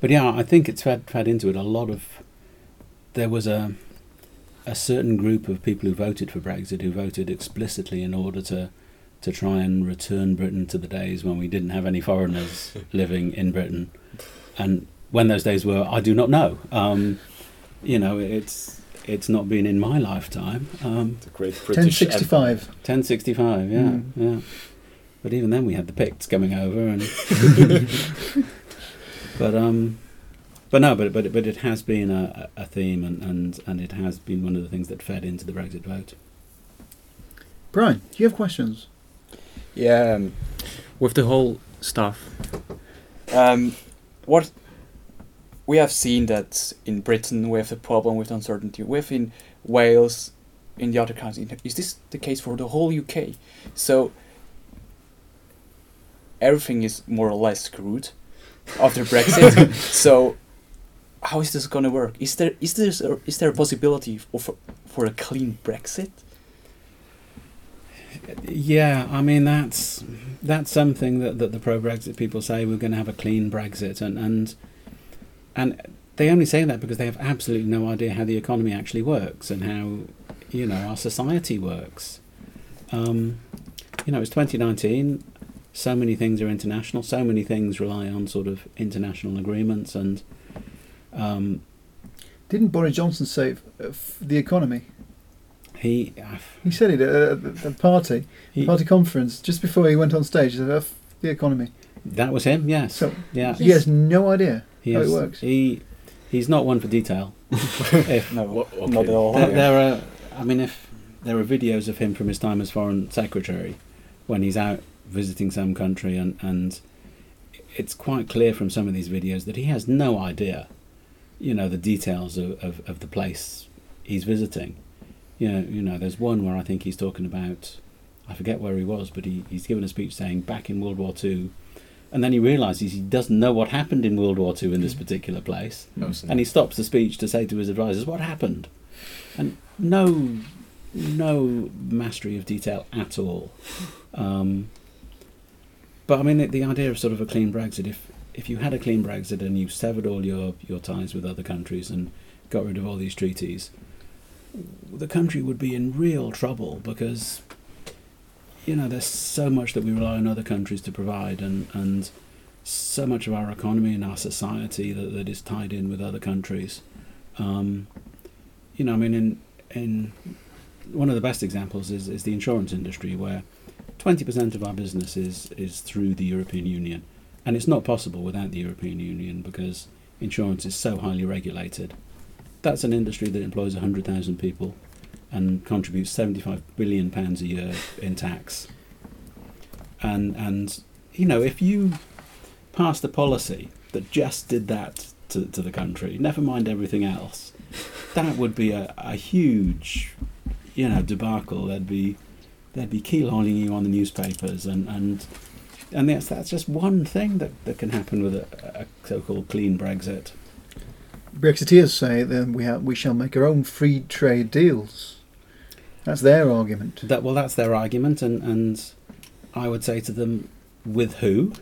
but yeah, I think it's fed fed into it a lot of. There was a a certain group of people who voted for Brexit who voted explicitly in order to to try and return Britain to the days when we didn't have any foreigners (laughs) living in Britain, and when those days were, I do not know. Um, you know, it's it's not been in my lifetime. Um, The great British 1065. 1065, yeah, Mm. yeah. But even then, we had the Picts coming over, and (laughs) (laughs) but um, but no, but but but it has been a, a theme, and, and and it has been one of the things that fed into the Brexit vote. Brian, do you have questions? Yeah, um, with the whole stuff. Um, what we have seen that in Britain we have a problem with uncertainty. We have in Wales, in the other countries. Is this the case for the whole UK? So everything is more or less screwed after Brexit. (laughs) so how is this going to work? Is there is there is there a possibility for for a clean Brexit? Yeah, I mean that's that's something that, that the pro Brexit people say we're going to have a clean Brexit, and and and they only say that because they have absolutely no idea how the economy actually works and how you know our society works. Um, you know, it's 2019. So many things are international. So many things rely on sort of international agreements, and um, Didn't Boris Johnson say uh, the economy? He He said it at at the party, he party conference, just before he went on stage. He said, "Uh, f- the economy. that was him. Yes. So yeah. he has no idea He how is, it works. He he's not one for detail. if (laughs) No, Wha- not at all. there, there are, I mean, if there are videos of him from his time as foreign secretary, when he's out visiting some country, and and it's quite clear from some of these videos that he has no idea, you know, the details of, of, of the place he's visiting. You know, you know, there's one where I think he's talking about, I forget where he was, but he, he's given a speech saying back in World War Two, and then he realizes he doesn't know what happened in World War Two in this particular place. (laughs) No, And he stops the speech to say to his advisors, "What happened?" And no, no mastery of detail at all. Um, but I mean, the, the idea of sort of a clean Brexit. If if you had a clean Brexit and you severed all your your ties with other countries and got rid of all these treaties, the country would be in real trouble because you know there's so much that we rely on other countries to provide and and so much of our economy and our society that, that is tied in with other countries. Um, you know, I mean, in in one of the best examples is, is the insurance industry, where twenty percent of our business is is through the European Union, and it's not possible without the European Union because insurance is so highly regulated. That's an industry that employs hundred thousand people, and contributes seventy five billion pounds a year in tax. And and you know, if you passed a policy that just did that to, to the country, never mind everything else, that would be a, a huge, you know, debacle. There'd be there'd be keylining you on the newspapers, and and and that's that's just one thing that, that can happen with a, a so-called clean Brexit. Brexiteers say that we have, we shall make our own free trade deals. That's their argument. That well, that's their argument, and and I would say to them, with who,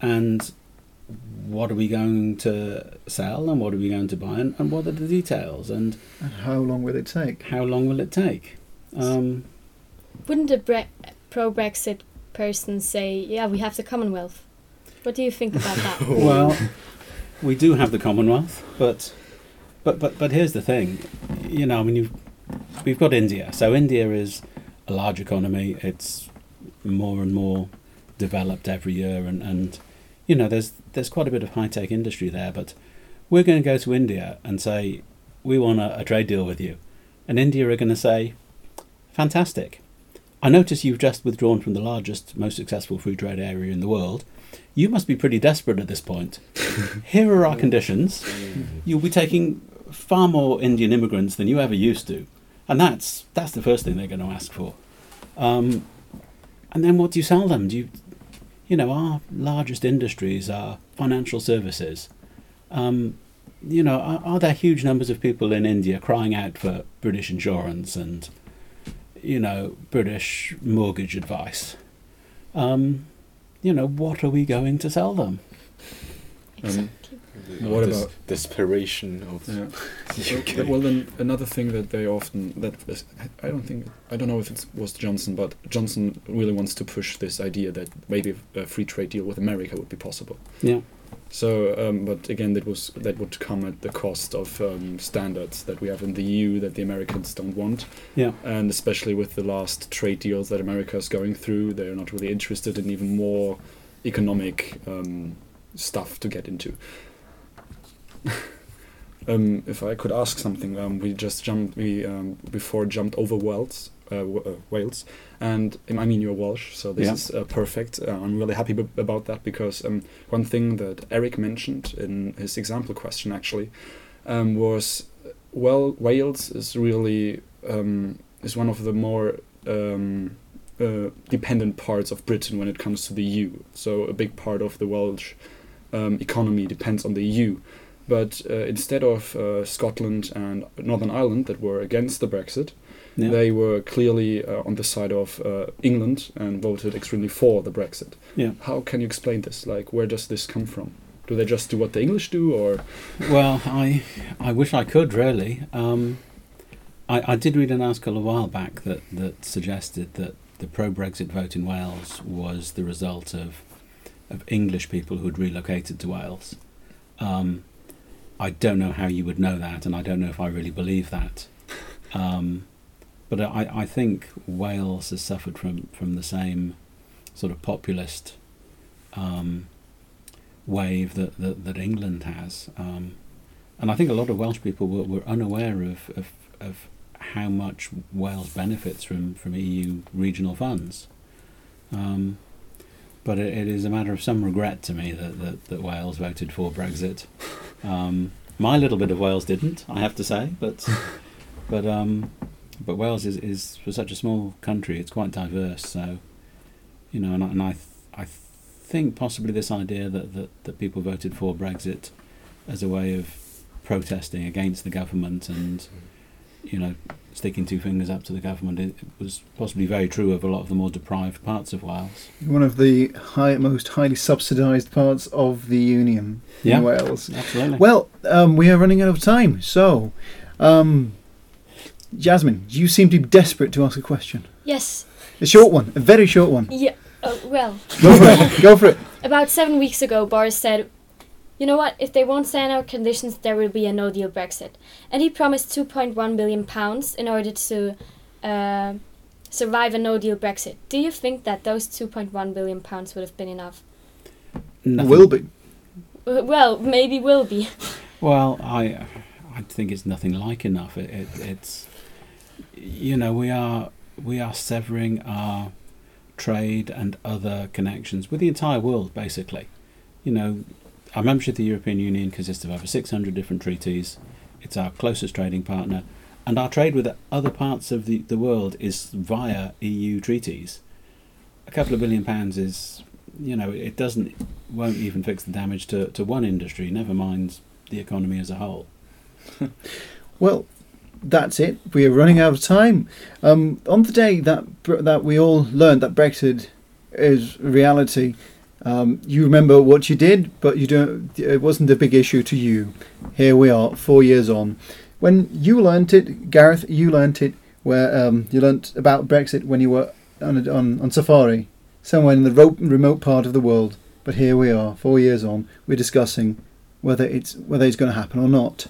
and what are we going to sell, and what are we going to buy, and, and what are the details, and And how long will it take? how long will it take? Um, Wouldn't a bre- pro Brexit person say, yeah, we have the Commonwealth? What do you think about that? (laughs) well, we do have the Commonwealth, but but but but here's the thing, you know, I mean, we've got India. So India is a large economy. It's more and more developed every year, and and you know, there's there's quite a bit of high tech industry there. But we're going to go to India and say we want a, a trade deal with you, and India are going to say, fantastic. I notice you've just withdrawn from the largest, most successful free trade area in the world. You must be pretty desperate at this point. (laughs) Here are our conditions. You'll be taking far more Indian immigrants than you ever used to, and that's that's the first thing they're going to ask for. Um, and then what do you sell them? Do you, you know, our largest industries are financial services. Um, you know, are, are there huge numbers of people in India crying out for British insurance and, you know, British mortgage advice? Um, you know, what are we going to sell them? Um, The What about- desperation of Yeah. (laughs) the UK? Well, well, then another thing that they often that is, I don't think I don't know if it was Johnson, but Johnson really wants to push this idea that maybe a free trade deal with America would be possible. Yeah. So, um, but again, that was that would come at the cost of um, standards that we have in the EU that the Americans don't want, Yeah. and especially with the last trade deals that America is going through, they're not really interested in even more economic um, stuff to get into. (laughs) um, if I could ask something, um, we just jumped. We um, before jumped over Wales, uh, uh, Wales, and um, I mean you're Welsh, so this Yeah. is uh, perfect. Uh, I'm really happy b- about that because um, one thing that Eric mentioned in his example question actually um, was, well, Wales is really um, is one of the more um, uh, dependent parts of Britain when it comes to the EU. So a big part of the Welsh um, economy depends on the EU. But uh, instead of uh, Scotland and Northern Ireland that were against the Brexit, Yeah. they were clearly uh, on the side of uh, England and voted extremely for the Brexit. Yeah. How can you explain this? Like, where does this come from? Do they just do what the English do, or Well, I I wish I could really. Um, I, I did read an article a while back that, that suggested that the pro Brexit vote in Wales was the result of of English people who had relocated to Wales. Um, I don't know how you would know that, and I don't know if I really believe that. Um, but I, I think Wales has suffered from, from the same sort of populist um, wave that, that, that England has. Um, and I think a lot of Welsh people were, were unaware of, of, of how much Wales benefits from, from EU regional funds. Um, but it, it is a matter of some regret to me that, that, that Wales voted for Brexit. Um, my little bit of Wales didn't, I have to say, but (laughs) but um, but Wales is, is for such a small country, it's quite diverse. So you know, and I, and I, th- I think possibly this idea that, that, that people voted for Brexit as a way of protesting against the government and you know sticking two fingers up to the government it, it was possibly very true of a lot of the more deprived parts of Wales. One of the high, most highly subsidised parts of the Union Yeah. in Wales. Absolutely. Well, um, we are running out of time, so um, Jasmine, you seem to be desperate to ask a question. Yes. A short one, a very short one. Yeah. Oh, well, Go for it. Go for it. (laughs) about seven weeks ago, Boris said, "You know what? If they won't sign our conditions, there will be a no-deal Brexit." And he promised 2.1 billion pounds in order to uh, survive a no-deal Brexit. Do you think that those 2.1 billion pounds would have been enough? Nothing- Will be. W- Well, maybe will be. (laughs) Well, I I think it's nothing like enough. It, it, it's you know we are we are severing our trade and other connections with the entire world basically. You know, our membership of the European Union consists of over 600 different treaties. It's our closest trading partner, and our trade with other parts of the, the world is via EU treaties. A couple of billion pounds is, you know, it doesn't won't even fix the damage to, to one industry. Never mind the economy as a whole. (laughs) (laughs) Well, that's it. We are running out of time. Um, on the day that that we all learned that Brexit is reality, um, you remember what you did, but you don't. It wasn't a big issue to you. Here we are, four years on. When you learnt it, Gareth, you learnt it where um, you learnt about Brexit when you were on, on on safari, somewhere in the ro- remote part of the world. But here we are, four years on. We're discussing whether it's whether it's going to happen or not.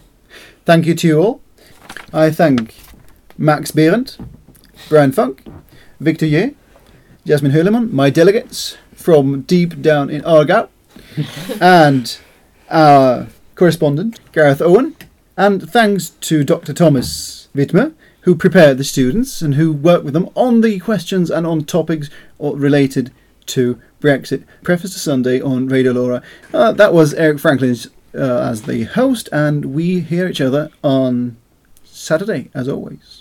Thank you to you all. I thank Max Behrendt, Brian Funk, Victor Ye, Jasmine Hurleman, my delegates from deep down in Aargau, (laughs) and our correspondent, Gareth Owen. And thanks to Dr. Thomas Wittmer, who prepared the students and who worked with them on the questions and on topics related to Brexit. Preface to Sunday on Radio Lora. Uh, that was Eric Franklin's uh, as the host, and we hear each other on Saturday, as always.